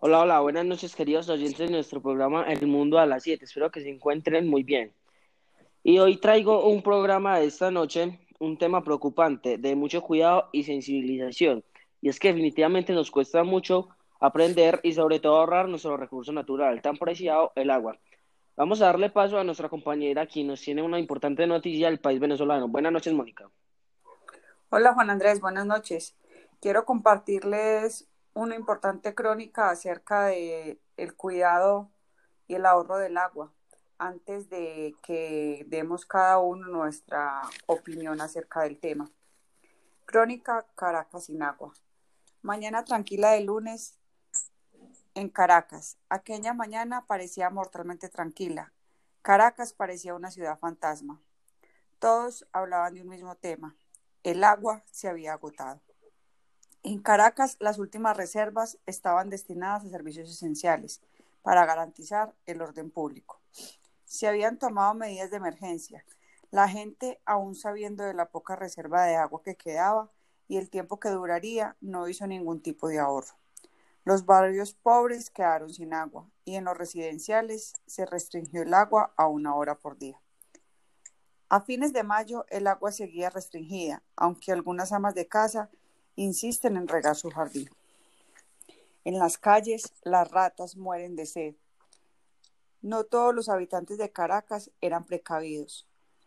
Hola, hola, buenas noches queridos oyentes de nuestro programa El Mundo a las 7. Espero que se encuentren muy bien. Y hoy traigo un programa de esta noche, un tema preocupante, de mucho cuidado y sensibilización. Y es que definitivamente nos cuesta mucho aprender y sobre todo ahorrar nuestro recurso natural, tan preciado, el agua. Vamos a darle paso a nuestra compañera, quien nos tiene una importante noticia del país venezolano. Buenas noches, Mónica. Hola, Juan Andrés, buenas noches. Quiero compartirles una importante crónica acerca de el cuidado y el ahorro del agua antes de que demos cada uno nuestra opinión acerca del tema. Crónica Caracas sin agua. Mañana tranquila de lunes en Caracas. Aquella mañana parecía mortalmente tranquila. Caracas parecía una ciudad fantasma. Todos hablaban de un mismo tema. El agua se había agotado. En Caracas, las últimas reservas estaban destinadas a servicios esenciales para garantizar el orden público. Se habían tomado medidas de emergencia. La gente, aún sabiendo de la poca reserva de agua que quedaba y el tiempo que duraría, no hizo ningún tipo de ahorro. Los barrios pobres quedaron sin agua y en los residenciales se restringió el agua a una hora por día. A fines de mayo el agua seguía restringida, aunque algunas amas de casa insisten en regar su jardín. En las calles las ratas mueren de sed. No todos los habitantes de Caracas eran precavidos.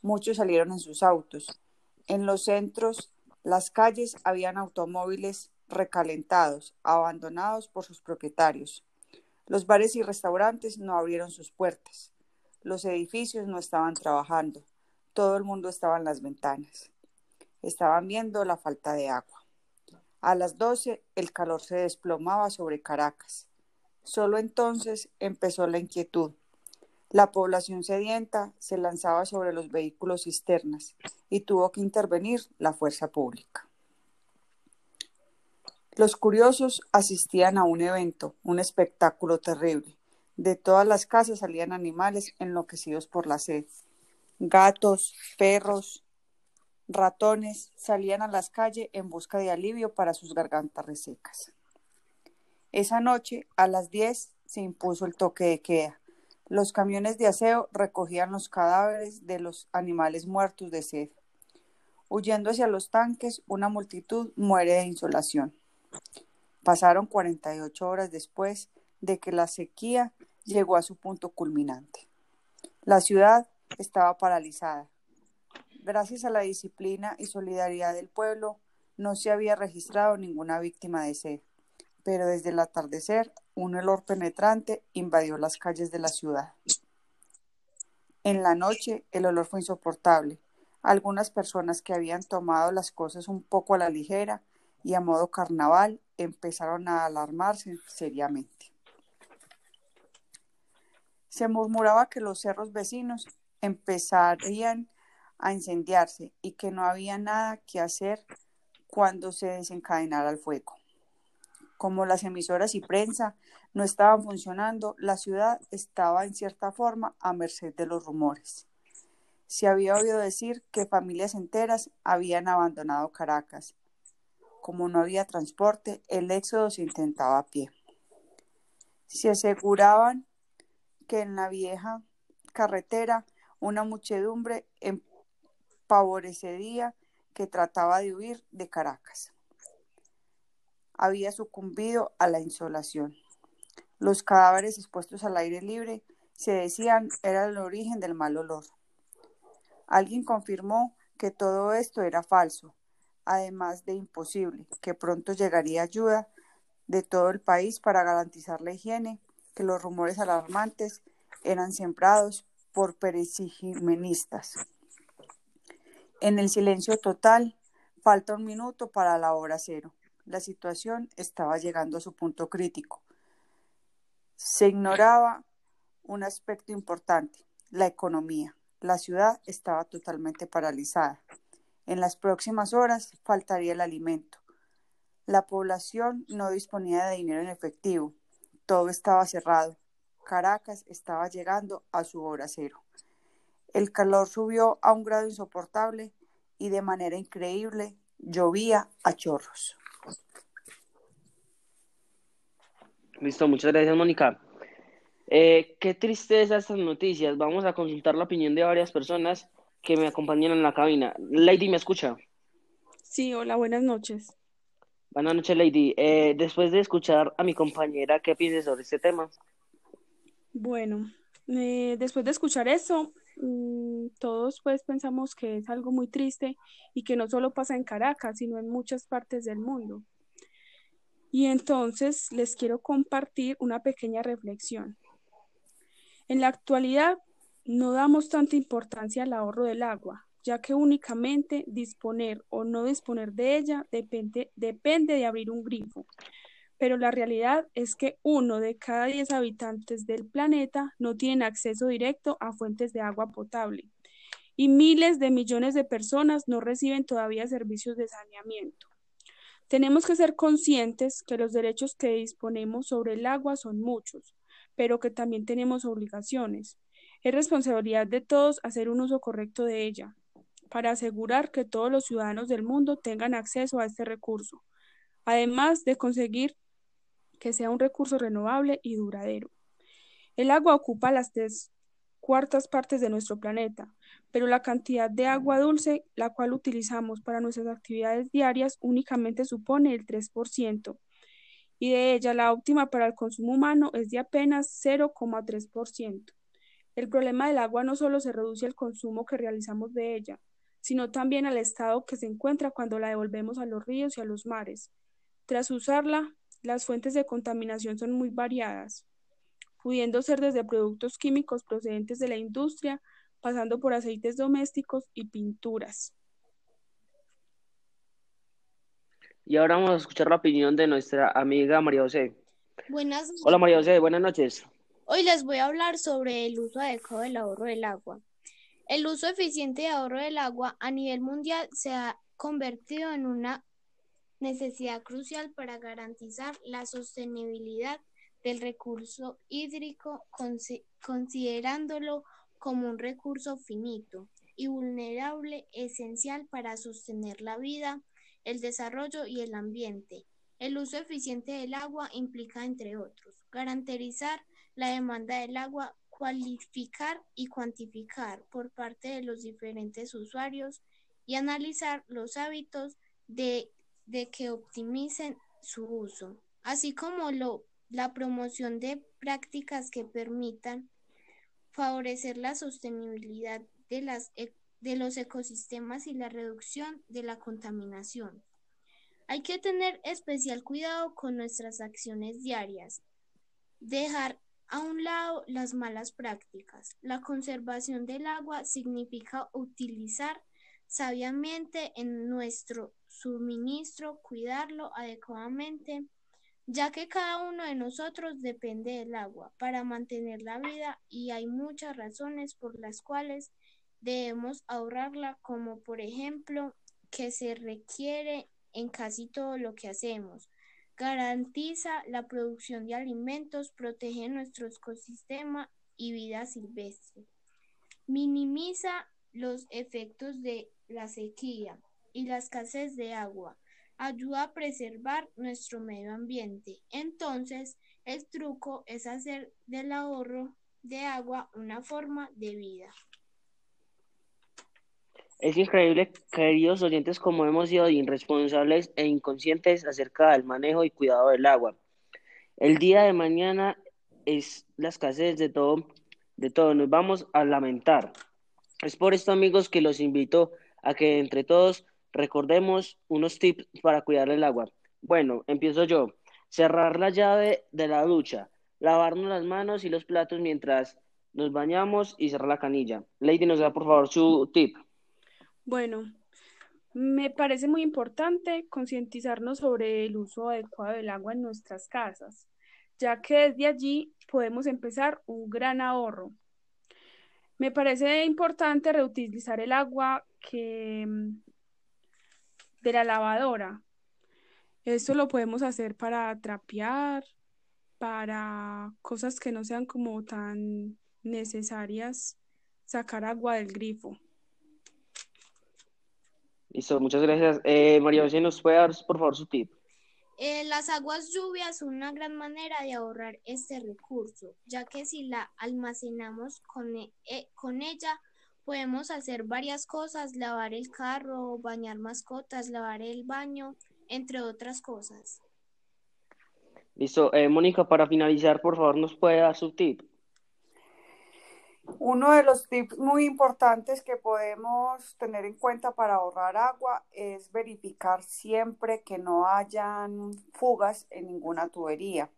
Muchos salieron en sus autos. En los centros, las calles habían automóviles recalentados, abandonados por sus propietarios. Los bares y restaurantes no abrieron sus puertas. Los edificios no estaban trabajando. Todo el mundo estaba en las ventanas. Estaban viendo la falta de agua. A las 12 el calor se desplomaba sobre Caracas. Solo entonces empezó la inquietud. La población sedienta se lanzaba sobre los vehículos cisternas y tuvo que intervenir la fuerza pública. Los curiosos asistían a un evento, un espectáculo terrible. De todas las casas salían animales enloquecidos por la sed. Gatos, perros, ratones salían a las calles en busca de alivio para sus gargantas resecas. Esa noche, a las 10, se impuso el toque de queda. Los camiones de aseo recogían los cadáveres de los animales muertos de sed. Huyendo hacia los tanques, una multitud muere de insolación. Pasaron 48 horas después de que la sequía llegó a su punto culminante. La ciudad estaba paralizada gracias a la disciplina y solidaridad del pueblo, no se había registrado ninguna víctima de sed, pero desde el atardecer un olor penetrante invadió las calles de la ciudad. En la noche el olor fue insoportable. Algunas personas que habían tomado las cosas un poco a la ligera y a modo carnaval empezaron a alarmarse seriamente. Se murmuraba que los cerros vecinos empezarían a incendiarse y que no había nada que hacer cuando se desencadenara el fuego. Como las emisoras y prensa no estaban funcionando, la ciudad estaba en cierta forma a merced de los rumores. Se había oído decir que familias enteras habían abandonado Caracas. Como no había transporte, el éxodo se intentaba a pie. Se aseguraban que en la vieja carretera una muchedumbre día que trataba de huir de Caracas. Había sucumbido a la insolación. Los cadáveres expuestos al aire libre se decían era el origen del mal olor. Alguien confirmó que todo esto era falso, además de imposible, que pronto llegaría ayuda de todo el país para garantizar la higiene, que los rumores alarmantes eran sembrados por peresigimenistas. En el silencio total, falta un minuto para la hora cero. La situación estaba llegando a su punto crítico. Se ignoraba un aspecto importante, la economía. La ciudad estaba totalmente paralizada. En las próximas horas faltaría el alimento. La población no disponía de dinero en efectivo. Todo estaba cerrado. Caracas estaba llegando a su hora cero. El calor subió a un grado insoportable y de manera increíble llovía a chorros. Listo, muchas gracias, Mónica. Eh, qué tristeza estas noticias. Vamos a consultar la opinión de varias personas que me acompañan en la cabina. Lady, ¿me escucha? Sí, hola, buenas noches. Buenas noches, Lady. Eh, después de escuchar a mi compañera, ¿qué piensas sobre este tema? Bueno, eh, después de escuchar eso, mm, todos pues pensamos que es algo muy triste y que no solo pasa en Caracas, sino en muchas partes del mundo. Y entonces les quiero compartir una pequeña reflexión. En la actualidad no damos tanta importancia al ahorro del agua, ya que únicamente disponer o no disponer de ella depende, depende de abrir un grifo. Pero la realidad es que uno de cada diez habitantes del planeta no tiene acceso directo a fuentes de agua potable y miles de millones de personas no reciben todavía servicios de saneamiento. Tenemos que ser conscientes que los derechos que disponemos sobre el agua son muchos, pero que también tenemos obligaciones. Es responsabilidad de todos hacer un uso correcto de ella, para asegurar que todos los ciudadanos del mundo tengan acceso a este recurso, además de conseguir que sea un recurso renovable y duradero. El agua ocupa las tres cuartas partes de nuestro planeta, pero la cantidad de agua dulce, la cual utilizamos para nuestras actividades diarias, únicamente supone el 3%, y de ella la óptima para el consumo humano es de apenas 0,3%. El problema del agua no solo se reduce al consumo que realizamos de ella, sino también al estado que se encuentra cuando la devolvemos a los ríos y a los mares. Tras usarla, las fuentes de contaminación son muy variadas, pudiendo ser desde productos químicos procedentes de la industria, pasando por aceites domésticos y pinturas. Y ahora vamos a escuchar la opinión de nuestra amiga María José. Buenas noches. Hola María José, buenas noches. Hoy les voy a hablar sobre el uso adecuado del ahorro del agua. El uso eficiente de ahorro del agua a nivel mundial se ha convertido en una necesidad crucial para garantizar la sostenibilidad del recurso hídrico, considerándolo como un recurso finito y vulnerable esencial para sostener la vida, el desarrollo y el ambiente. El uso eficiente del agua implica, entre otros, garantizar la demanda del agua, cualificar y cuantificar por parte de los diferentes usuarios y analizar los hábitos de, de que optimicen su uso, así como lo, la promoción de prácticas que permitan favorecer la sostenibilidad de, las, e, de los ecosistemas y la reducción de la contaminación. Hay que tener especial cuidado con nuestras acciones diarias, dejar a un lado las malas prácticas. La conservación del agua significa utilizar sabiamente en nuestro suministro, cuidarlo adecuadamente, ya que cada uno de nosotros depende del agua para mantener la vida y hay muchas razones por las cuales debemos ahorrarla, como por ejemplo que se requiere en casi todo lo que hacemos, Garantiza la producción de alimentos, protege nuestro ecosistema y vida silvestre. Minimiza los efectos de la sequía y la escasez de agua. Ayuda a preservar nuestro medio ambiente. Entonces, el truco es hacer del ahorro de agua una forma de vida. Es increíble, queridos oyentes, cómo hemos sido irresponsables e inconscientes acerca del manejo y cuidado del agua. El día de mañana es la escasez de todo, de todo. Nos vamos a lamentar. Es por esto, amigos, que los invito a que entre todos recordemos unos tips para cuidar el agua. Bueno, empiezo yo. Cerrar la llave de la ducha, lavarnos las manos y los platos mientras nos bañamos y cerrar la canilla. Lady, nos da por favor su tip. Bueno, me parece muy importante concientizarnos sobre el uso adecuado del agua en nuestras casas, ya que desde allí podemos empezar un gran ahorro. Me parece importante reutilizar el agua que de la lavadora. Esto lo podemos hacer para trapear, para cosas que no sean como tan necesarias sacar agua del grifo. Listo, muchas gracias. Eh, María José, ¿nos puede dar por favor su tip? Eh, las aguas lluvias son una gran manera de ahorrar este recurso, ya que si la almacenamos con, e, eh, con ella, podemos hacer varias cosas, lavar el carro, bañar mascotas, lavar el baño, entre otras cosas. Listo. Eh, Mónica, para finalizar, por favor, ¿nos puede dar su tip? Uno de los tips muy importantes que podemos tener en cuenta para ahorrar agua es verificar siempre que no hayan fugas en ninguna tubería,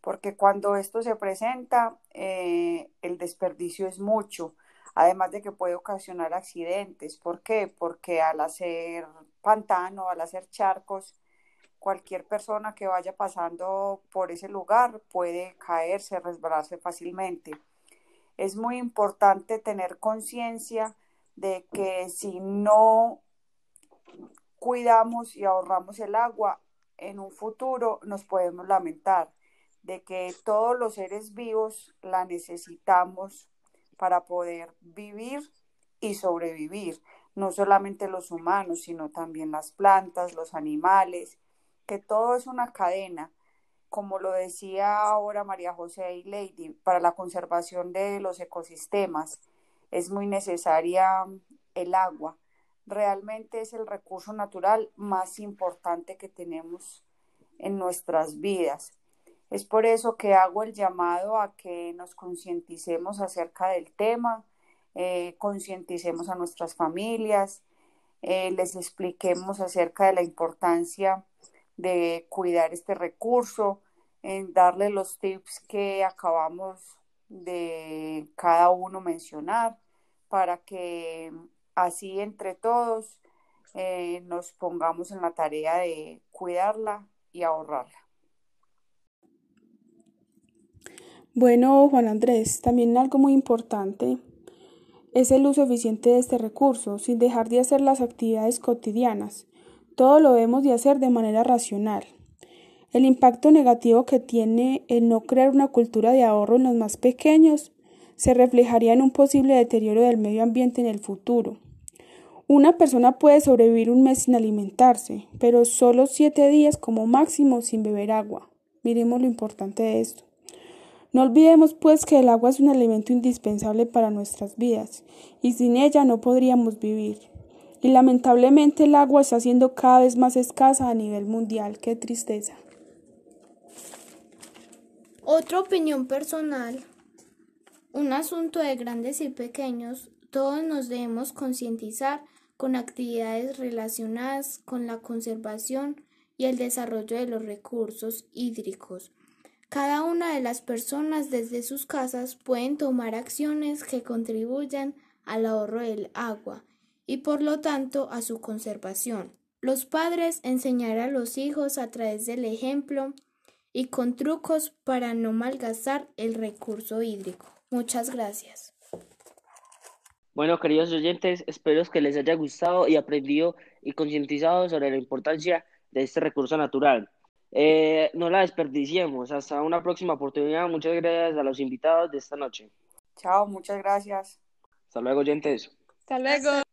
porque cuando esto se presenta, eh, el desperdicio es mucho, además de que puede ocasionar accidentes. ¿Por qué? Porque al hacer pantano, al hacer charcos, cualquier persona que vaya pasando por ese lugar puede caerse, resbalarse fácilmente es muy importante tener conciencia de que si no cuidamos y ahorramos el agua, en un futuro nos podemos lamentar de que todos los seres vivos la necesitamos para poder vivir y sobrevivir, no solamente los humanos, sino también las plantas, los animales, que todo es una cadena como lo decía ahora María José y Lady, para la conservación de los ecosistemas es muy necesaria el agua. Realmente es el recurso natural más importante que tenemos en nuestras vidas. Es por eso que hago el llamado a que nos concienticemos acerca del tema, eh, concienticemos a nuestras familias, eh, les expliquemos acerca de la importancia de cuidar este recurso, en darle los tips que acabamos de cada uno mencionar para que así entre todos eh, nos pongamos en la tarea de cuidarla y ahorrarla. Bueno, Juan Andrés, también algo muy importante es el uso eficiente de este recurso, sin dejar de hacer las actividades cotidianas. Todo lo debemos de hacer de manera racional. El impacto negativo que tiene el no crear una cultura de ahorro en los más pequeños se reflejaría en un posible deterioro del medio ambiente en el futuro. Una persona puede sobrevivir un mes sin alimentarse, pero solo siete días como máximo sin beber agua. Miremos lo importante de esto. No olvidemos pues que el agua es un alimento indispensable para nuestras vidas y sin ella no podríamos vivir y lamentablemente el agua está siendo cada vez más escasa a nivel mundial. Qué tristeza. Otra opinión personal, un asunto de grandes y pequeños, todos nos debemos concientizar con actividades relacionadas con la conservación y el desarrollo de los recursos hídricos. Cada una de las personas desde sus casas pueden tomar acciones que contribuyan al ahorro del agua y por lo tanto a su conservación. Los padres enseñar a los hijos a través del ejemplo y con trucos para no malgastar el recurso hídrico. Muchas gracias. Bueno, queridos oyentes, espero que les haya gustado y aprendido y concientizado sobre la importancia de este recurso natural. Eh, no la desperdiciemos. Hasta una próxima oportunidad. Muchas gracias a los invitados de esta noche. Chao, muchas gracias. Hasta luego, oyentes. Hasta luego.